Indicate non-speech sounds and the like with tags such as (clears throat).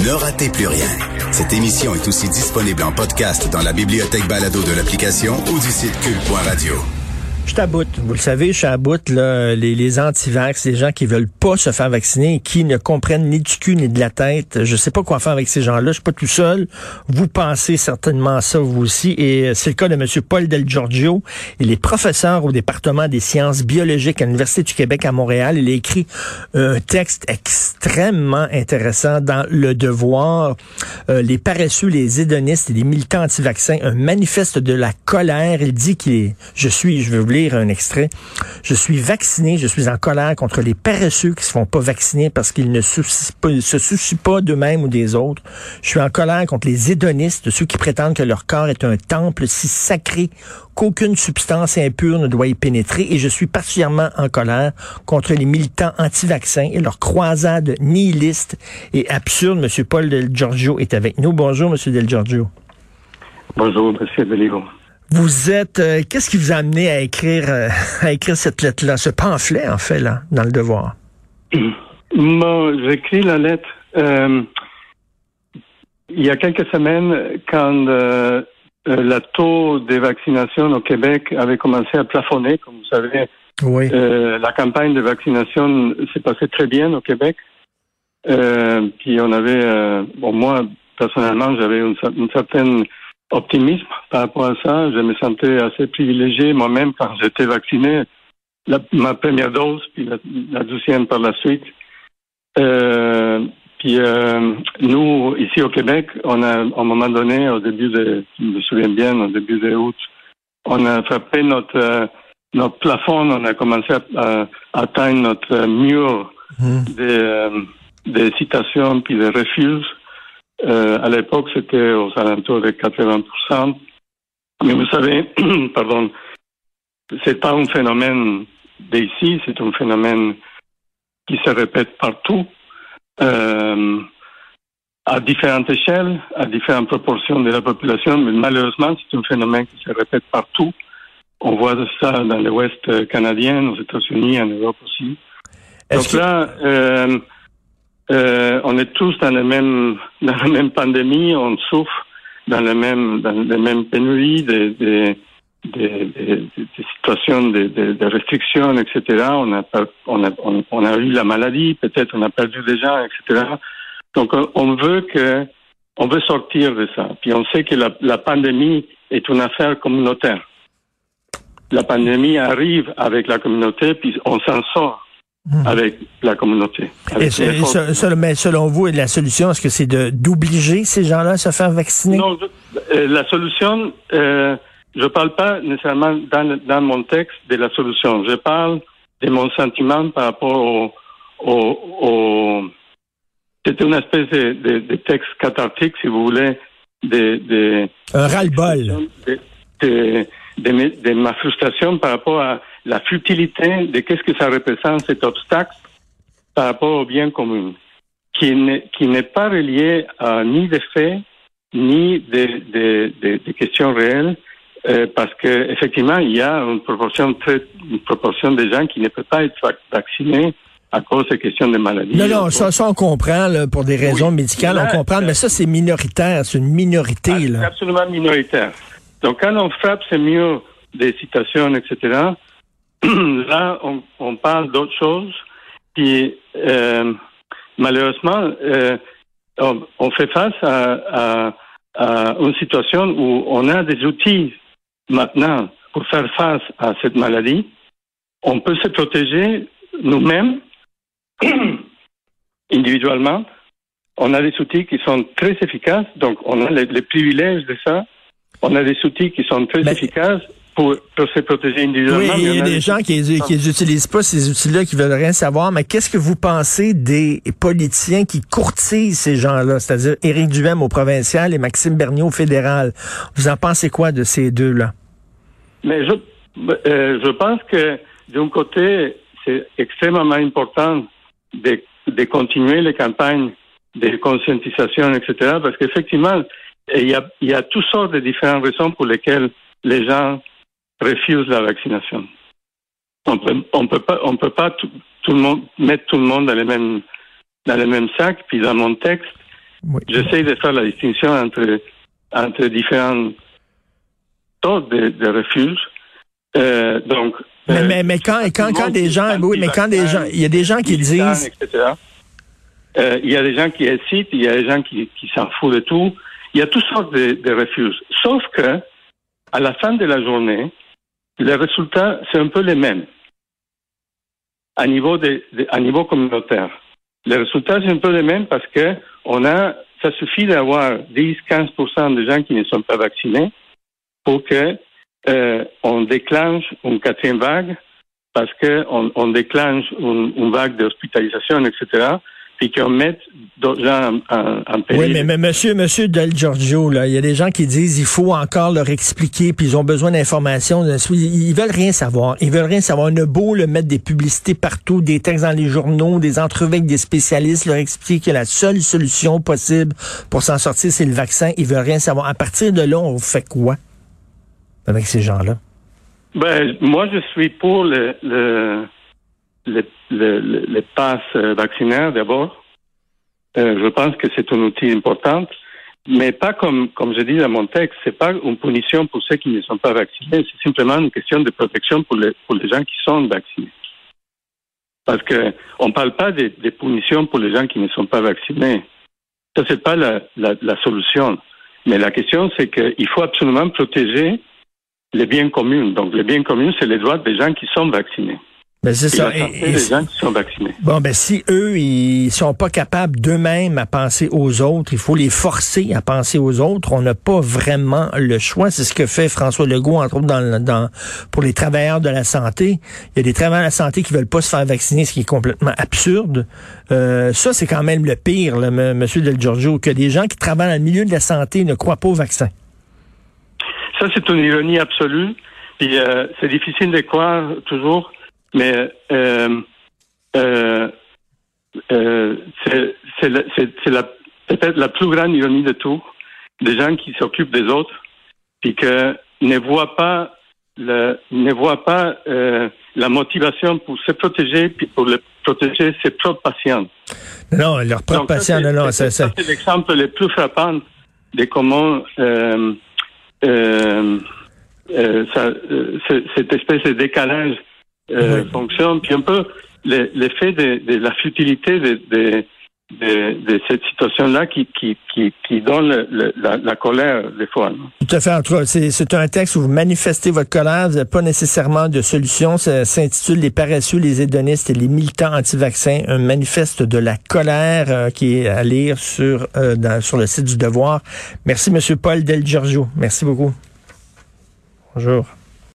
Ne ratez plus rien. Cette émission est aussi disponible en podcast dans la bibliothèque balado de l'application ou du site cul.radio. Je bout. Vous le savez, je bout. Là, les, les anti-vax, les gens qui veulent pas se faire vacciner et qui ne comprennent ni du cul ni de la tête. Je sais pas quoi faire avec ces gens-là. Je suis pas tout seul. Vous pensez certainement ça, vous aussi. Et c'est le cas de M. Paul Del Giorgio. Il est professeur au département des sciences biologiques à l'Université du Québec à Montréal. Il a écrit un texte extrêmement intéressant dans Le Devoir. Euh, les paresseux, les hédonistes et les militants anti-vaccins, un manifeste de la colère. Il dit qu'il est, je suis, je veux un extrait. Je suis vacciné, je suis en colère contre les paresseux qui se font pas vacciner parce qu'ils ne se soucient pas d'eux-mêmes ou des autres. Je suis en colère contre les hédonistes, ceux qui prétendent que leur corps est un temple si sacré qu'aucune substance impure ne doit y pénétrer. Et je suis particulièrement en colère contre les militants anti-vaccins et leur croisade nihiliste et absurde. Monsieur Paul Del Giorgio est avec nous. Bonjour, Monsieur Del Giorgio. Bonjour, Monsieur Deligo. Vous êtes, euh, qu'est-ce qui vous a amené à écrire, euh, (laughs) à écrire cette lettre-là, ce pamphlet en fait là, dans le Devoir? (clears throat) Moi, j'écris la lettre euh, il y a quelques semaines quand le taux des vaccinations au Québec avait commencé à plafonner, comme vous savez. Oui. la campagne de vaccination s'est passée très bien au Québec. puis on avait, bon moi personnellement, j'avais une certaine optimisme par rapport à ça. Je me sentais assez privilégié moi-même quand j'étais vacciné, ma première dose, puis la, deuxième par la suite. Euh, puis euh, nous, ici au Québec, on a, à un moment donné, au début de, je me souviens bien, au début de août, on a frappé notre euh, notre plafond, on a commencé à, atteindre notre mur mmh. des, des citations puis des refus euh, à l'époque, c'était aux alentours de 80%. Mais vous savez, (clears throat) pardon, c'est pas un phénomène d'ici, c'est un phénomène qui se répète partout, euh, à différentes échelles, à différentes proportions de la population, mais malheureusement, c'est un phénomène qui se répète partout. On voit ça dans l'Ouest canadien, aux États-Unis, en Europe aussi. Donc là, euh, euh, on est tous dans la même (laughs) dans la même pandémie, on souffre dans la même dans les mêmes pénuries, des, des, des, situations de, de, restrictions, etc. On a, on a on, a eu la maladie, peut-être on a perdu des gens, etc. Donc on veut que on veut sortir de ça. Puis on sait que la, la pandémie est une affaire communautaire. La pandémie arrive avec la communauté, puis on s'en sort. Hmm. avec la communauté. mais selon vous, la solution, est-ce que c'est d'obliger ces gens-là à se faire vacciner? Non, euh, la solution, euh, je ne parle pas nécessairement dans, dans mon texte de la solution. Je parle de mon sentiment par rapport au... au, au c'est une espèce de, de, de, texte cathartique, si vous voulez, de... de Un ras-le-bol. De, de, ma frustration par rapport à la futilité de qu'est-ce que ça représente cet obstacle par rapport au bien commun, qui n'est, pas relié à ni des faits, ni des, des, questions réelles, euh, parce que effectivement, il y a une proportion très, une proportion de gens qui ne peuvent pas être vaccinés à cause des questions de maladies. Non, non, ça, ça on comprend pour des raisons médicales, on comprend, mais ça c'est minoritaire, c'est une minorité. Ah, là. absolument minoritaire. Donc quand on frappe ces murs des citations, etc., (clears throat) là, on, on parle d'autre chose. Puis, euh, malheureusement, euh, on, on, fait face à, à, à, une situation où on a des outils maintenant pour faire face à cette maladie. On peut se protéger nous-mêmes, (clears throat) individuellement. On a des outils qui sont très efficaces, donc on a les, les privilèges de ça. On a des outils qui sont très efficaces pour, se protéger individuellement. Oui, il y a, des gens qui n'utilisent pas ces outils-là, qui veulent rien savoir. Mais qu'est-ce que vous pensez des politiciens qui courtisent ces gens-là, c'est-à-dire Éric Duhem au provincial et Maxime Bernier au fédéral? Vous en pensez quoi de ces deux-là? Mais je, euh, je pense que d'un côté, c'est extrêmement important de, de continuer les campagnes de conscientisation, etc. Parce qu'effectivement, il y a, il y a toutes sortes de différentes raisons pour lesquelles les gens refuse la vaccination. On peut, on peut pas, on peut pas tout, le monde mettre tout le monde dans les mêmes dans le même sac. Puis dans mon texte, j'essaie de faire la distinction entre, entre différents taux de, de refuge. Euh, donc, mais, mais, mais, quand, quand, quand des gens, oui, mais quand des gens, il y a des gens qui disent, euh, il y a des gens qui hésitent, il y a des gens qui, qui s'en foutent de tout. Il y a toutes sortes de, de refuges. Sauf que, à la fin de la journée, les résultats, c'est un peu les mêmes. À niveau, de, à niveau communautaire. Les résultats, c'est un peu les mêmes parce que on a, ça suffit d'avoir 10-15% de gens qui ne sont pas vaccinés pour que euh, on déclenche une quatrième vague parce qu'on on déclenche une, une vague d'hospitalisation, etc puis qu'on mette d'autres gens en, péril. Oui, mais, mais monsieur, monsieur Del Giorgio, là, il y a des gens qui disent il faut encore leur expliquer, puis ils ont besoin d'informations. Ils veulent rien savoir. Ils veulent rien savoir. On a beau le mettre des publicités partout, des textes dans les journaux, des entrevues avec des spécialistes, leur expliquer que la seule solution possible pour s'en sortir, c'est le vaccin. Ils veulent rien savoir. À partir de là, on fait quoi avec ces gens-là? Ben, moi, je suis pour le, le les, les, les passes euh, vaccinaires d'abord. Euh, je pense que c'est un outil important, mais pas comme, comme je dis dans mon texte, c'est pas une punition pour ceux qui ne sont pas vaccinés, c'est simplement une question de protection pour les, pour les gens qui sont vaccinés. Parce que on parle pas des punitions pour les gens qui ne sont pas vaccinés. Ça, c'est pas la, la, la solution. Mais la question, c'est qu'il faut absolument protéger les biens communs. Donc, les biens communs, c'est les droits des gens qui sont vaccinés. Ben c'est ça. Et, les gens qui sont vaccinés. Bon, ben si eux, ils sont pas capables d'eux-mêmes à penser aux autres, il faut les forcer à penser aux autres. On n'a pas vraiment le choix. C'est ce que fait François Legault, entre autres, dans, dans, pour les travailleurs de la santé. Il y a des travailleurs de la santé qui veulent pas se faire vacciner, ce qui est complètement absurde. Euh, ça, c'est quand même le pire, là, Monsieur Del Giorgio, que des gens qui travaillent dans le milieu de la santé ne croient pas au vaccin. Ça, c'est une ironie absolue. Puis euh, c'est difficile de croire toujours mais euh, euh, euh, c'est peut-être la plus grande ironie de tout, des gens qui s'occupent des autres, puis que ne voient pas le, ne voient pas euh, la motivation pour se protéger puis pour le, protéger ses propres patients. Non, leurs propres patients, non, non, c'est ça. C'est l'exemple le plus frappant de comment euh, euh ça, cette espèce de décalage euh, fonctionne, puis un peu l'effet de, de, la futilité de, de, de cette situation-là qui, qui, qui, qui, donne le, la, la, colère des fois. Tout à fait. C'est un texte où vous manifestez votre colère, vous n'avez pas nécessairement de solution. Ça s'intitule Les paresseux, les hédonistes et les militants anti-vaccins, un manifeste de la colère euh, qui est à lire sur, euh, dans, sur le site du Devoir. Merci, Monsieur Paul Del Giorgio. Merci beaucoup. Bonjour.